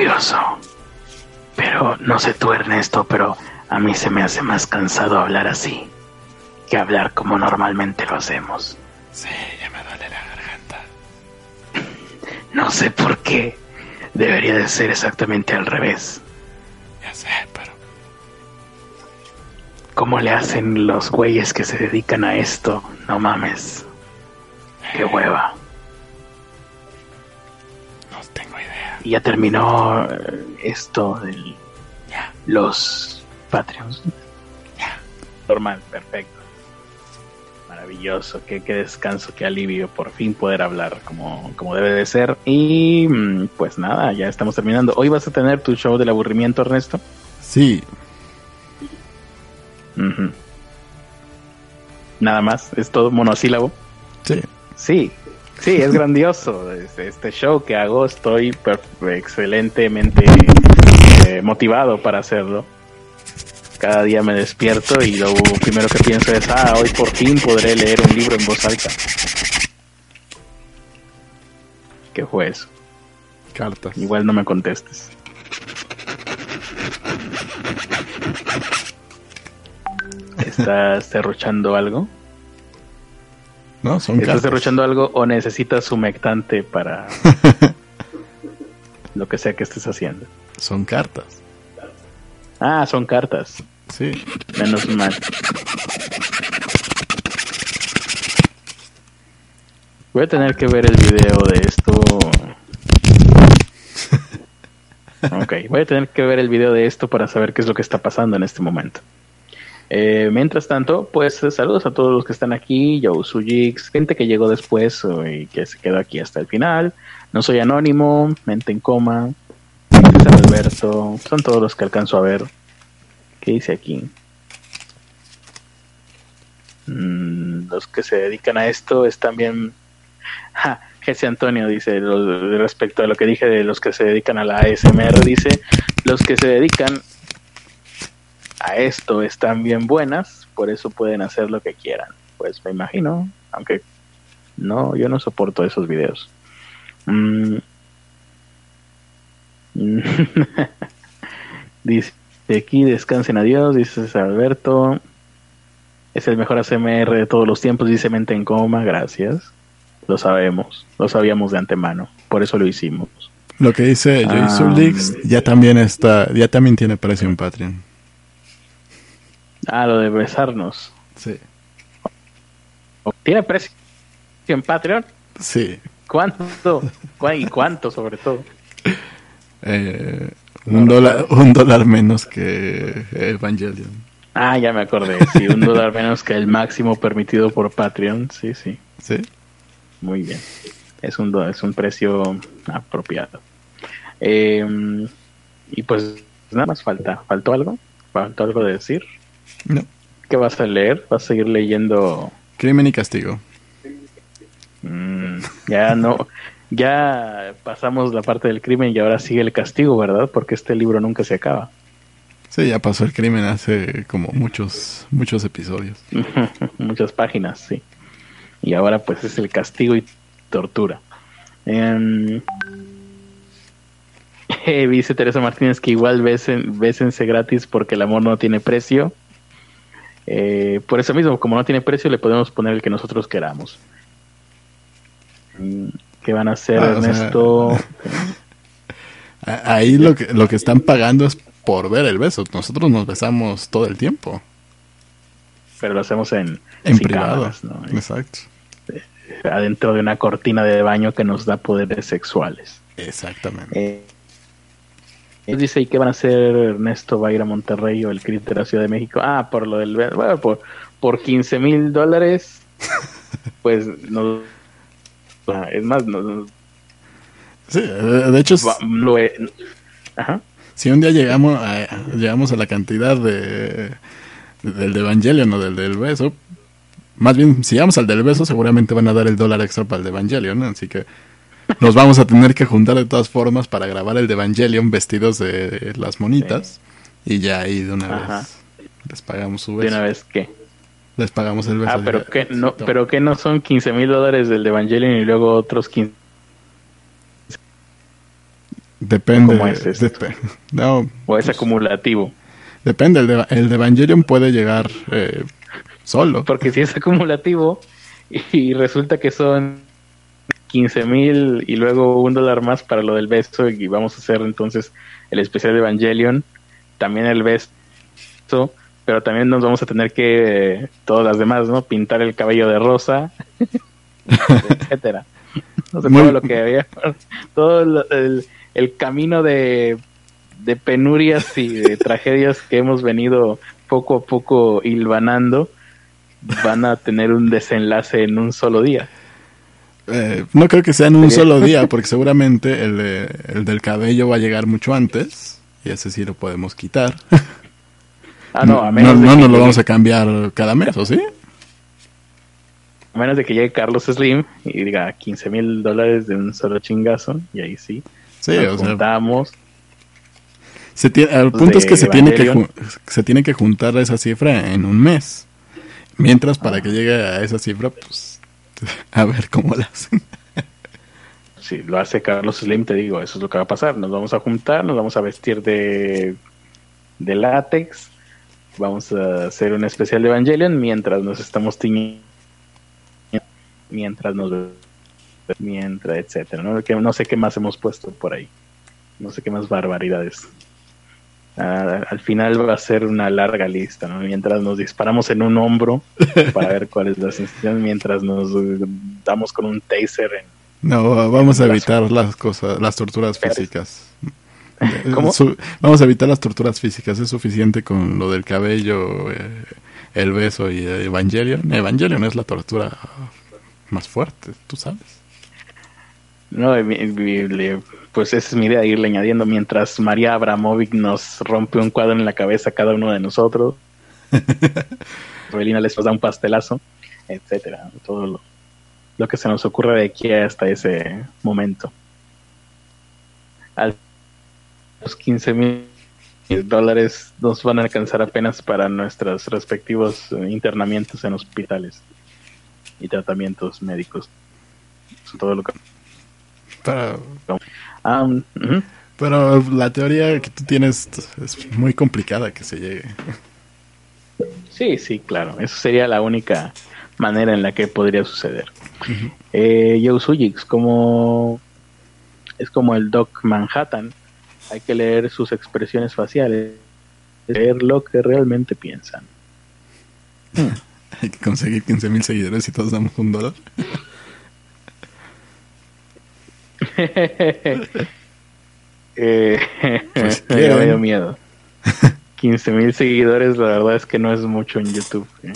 curioso. Pero no sé tú, Ernesto, pero a mí se me hace más cansado hablar así que hablar como normalmente lo hacemos. Sí, ya me duele la garganta. No sé por qué. Debería de ser exactamente al revés. Ya sé, pero ¿Cómo le hacen los güeyes que se dedican a esto? No mames. Qué hueva. Y ya terminó eh, esto de los Patreons. ya. Normal, perfecto. Maravilloso, qué, qué descanso, qué alivio, por fin poder hablar como, como debe de ser. Y mm, pues nada, ya estamos terminando. Hoy vas a tener tu show del aburrimiento, Ernesto. Sí. Nada más, es todo monosílabo. sí. Sí, sí, es grandioso. Este, show que hago, estoy excelentemente eh, motivado para hacerlo. Cada día me despierto y lo primero que pienso es, ah, hoy por fin podré leer un libro en voz alta. ¿Qué fue eso? Cartas. Igual no me contestes. ¿Estás derrochando algo? No, son ¿Estás cartas. derrochando algo o necesitas humectante para lo que sea que estés haciendo? Son cartas. Ah, son cartas. Sí. Menos mal. Voy a tener que ver el video de esto. Ok, voy a tener que ver el video de esto para saber qué es lo que está pasando en este momento. Eh, mientras tanto, pues eh, saludos a todos los que están aquí, Joe Sujix, gente que llegó después eh, y que se quedó aquí hasta el final. No soy anónimo, mente en coma, César Alberto, son todos los que alcanzo a ver. ¿Qué dice aquí? Mm, los que se dedican a esto están bien. Ja, Jesse Antonio dice respecto a lo que dije de los que se dedican a la ASMR, dice los que se dedican a esto están bien buenas, por eso pueden hacer lo que quieran. Pues me imagino, aunque no, yo no soporto esos videos. Mm. dice aquí descansen adiós, dice Alberto. Es el mejor ASMR de todos los tiempos, dice Mente en Coma, gracias. Lo sabemos, lo sabíamos de antemano, por eso lo hicimos. Lo que dice Ah. Jason Leaks ya también está, ya también tiene precio en Patreon. Ah, lo de besarnos. Sí. ¿Tiene precio en Patreon? Sí. ¿Cuánto? ¿Cuá- ¿Y cuánto sobre todo? Eh, un dólar, un dólar menos que Evangelion. Ah, ya me acordé. Sí, un dólar menos que el máximo permitido por Patreon. Sí, sí. Sí. Muy bien. Es un, es un precio apropiado. Eh, y pues nada más falta. ¿Faltó algo? ¿Faltó algo de decir? No. ¿Qué vas a leer? ¿Vas a seguir leyendo? Crimen y castigo. Mm, ya no. Ya pasamos la parte del crimen y ahora sigue el castigo, ¿verdad? Porque este libro nunca se acaba. Sí, ya pasó el crimen hace como muchos, muchos episodios. Muchas páginas, sí. Y ahora pues es el castigo y tortura. Em, eh, dice Teresa Martínez que igual besen, bésense gratis porque el amor no tiene precio. Eh, por eso mismo, como no tiene precio, le podemos poner el que nosotros queramos. Mm, ¿Qué van a hacer, Ah, sea, Ernesto? Ahí lo que, lo que están pagando es por ver el beso. Nosotros nos besamos todo el tiempo. Pero lo hacemos en, En sin privado. cámaras, ¿no? Exacto. Adentro de una cortina de baño que nos da poderes sexuales. Exactamente. Eh, él dice, ¿y qué van a hacer Ernesto? ¿Va a ir a Monterrey o el CRIT de la Ciudad de México? Ah, por lo del... Bueno, por, por 15 mil dólares, pues no... Es más, no, Sí, de hecho, lo Ajá. si un día llegamos a, llegamos a la cantidad de del de Evangelion o del del beso, más bien, si llegamos al del beso, seguramente van a dar el dólar extra para el de Evangelion, ¿no? así que nos vamos a tener que juntar de todas formas para grabar el de Evangelion vestidos de las monitas y ya ahí de una Ajá. vez les pagamos su De beso. una vez que... Les pagamos el beso. Ah, pero que no, pero que no son 15 mil dólares del de Evangelion y luego otros 15... Depende. ¿Cómo es esto? no, O es pues, acumulativo. depende. El de, el de Evangelion puede llegar eh, solo. Porque si es acumulativo y resulta que son 15 mil y luego un dólar más para lo del beso y vamos a hacer entonces el especial de Evangelion, también el beso, pero también nos vamos a tener que, eh, todas las demás, ¿no? Pintar el cabello de rosa, etcétera. No sé, Muy- todo lo que había, todo lo- el, el camino de, de penurias y de tragedias que hemos venido poco a poco hilvanando van a tener un desenlace en un solo día. Eh, no creo que sea en un solo día, porque seguramente el, el del cabello va a llegar mucho antes y ese sí lo podemos quitar. Ah, no, a menos no, no nos lo vamos a cambiar cada mes, ¿o sí? A menos de que llegue Carlos Slim y diga 15 mil dólares de un solo chingazo, y ahí sí. Sí, o juntamos. Se tiene, el punto es que se tiene que, se tiene que juntar esa cifra en un mes. Mientras, para ah. que llegue a esa cifra, pues, a ver cómo la hacen. Si lo hace Carlos Slim, te digo, eso es lo que va a pasar. Nos vamos a juntar, nos vamos a vestir de, de látex, vamos a hacer un especial de Evangelion mientras nos estamos tiñendo, mientras nos mientras, etcétera, ¿no? Que no sé qué más hemos puesto por ahí. No sé qué más barbaridades. Ah, al final va a ser una larga lista, ¿no? Mientras nos disparamos en un hombro para ver cuál es la sensación, mientras nos damos con un taser en... No, vamos a evitar las cosas, las torturas físicas. ¿Cómo? vamos a evitar las torturas físicas. Es suficiente con lo del cabello, eh, el beso y Evangelion. Evangelion es la tortura más fuerte, tú sabes. No, pues esa es mi idea, irle añadiendo mientras María Abramovic nos rompe un cuadro en la cabeza a cada uno de nosotros. Roelina les da un pastelazo, etcétera. Todo lo, lo, que se nos ocurre de aquí hasta ese momento. Al los 15 mil dólares nos van a alcanzar apenas para nuestros respectivos eh, internamientos en hospitales y tratamientos médicos. todo lo que... Pero, ah, pero la teoría que tú tienes es muy complicada que se llegue. Sí, sí, claro. Eso sería la única manera en la que podría suceder. eh, Joe Sujix, como es como el Doc Manhattan, hay que leer sus expresiones faciales, leer lo que realmente piensan. hay que conseguir 15 mil seguidores y todos damos un dólar. eh, pues me dio miedo. 15 mil seguidores, la verdad es que no es mucho en YouTube. ¿eh?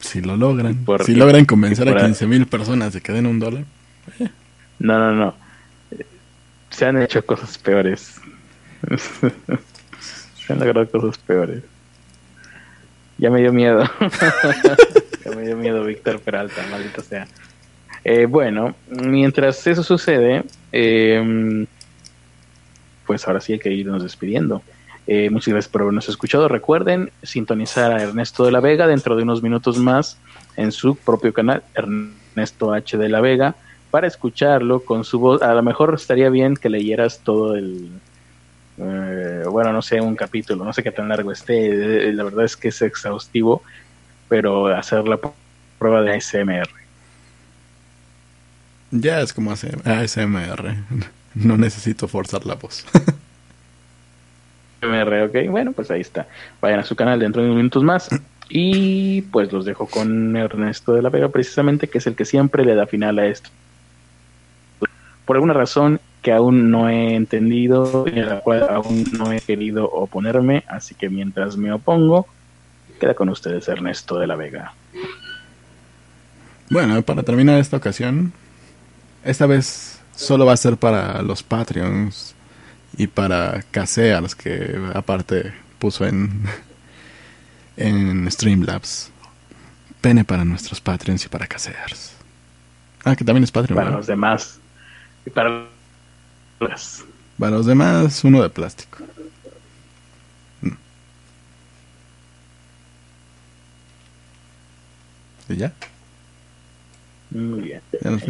Si lo logran, si logran convencer a 15 mil personas de que den un dólar. No, no, no se han hecho cosas peores. se han logrado cosas peores. Ya me dio miedo. ya me dio miedo Víctor Peralta, maldito sea. Eh, bueno, mientras eso sucede, em, pues ahora sí hay que irnos despidiendo. Eh, muchas gracias por habernos escuchado. Recuerden sintonizar a Ernesto de la Vega dentro de unos minutos más en su propio canal, Ernesto H. de la Vega para escucharlo con su voz. A lo mejor estaría bien que leyeras todo el, eh, bueno, no sé, un capítulo, no sé qué tan largo esté. Eh, la verdad es que es exhaustivo, pero hacer la prueba de ASMR. Ya es como ASMR. No necesito forzar la voz. ASMR, ok. Bueno, pues ahí está. Vayan a su canal dentro de unos minutos más. Y pues los dejo con Ernesto de la Vega, precisamente, que es el que siempre le da final a esto por alguna razón que aún no he entendido y a la cual aún no he querido oponerme, así que mientras me opongo, queda con ustedes Ernesto de la Vega. Bueno, para terminar esta ocasión, esta vez solo va a ser para los Patreons y para Casears, que aparte puso en, en Streamlabs. Pene para nuestros Patreons y para Casears. Ah, que también es Patreon. Para los demás y para los, para los demás, uno de plástico. Mm. ¿Y ya? Muy bien. ¿Ya nos.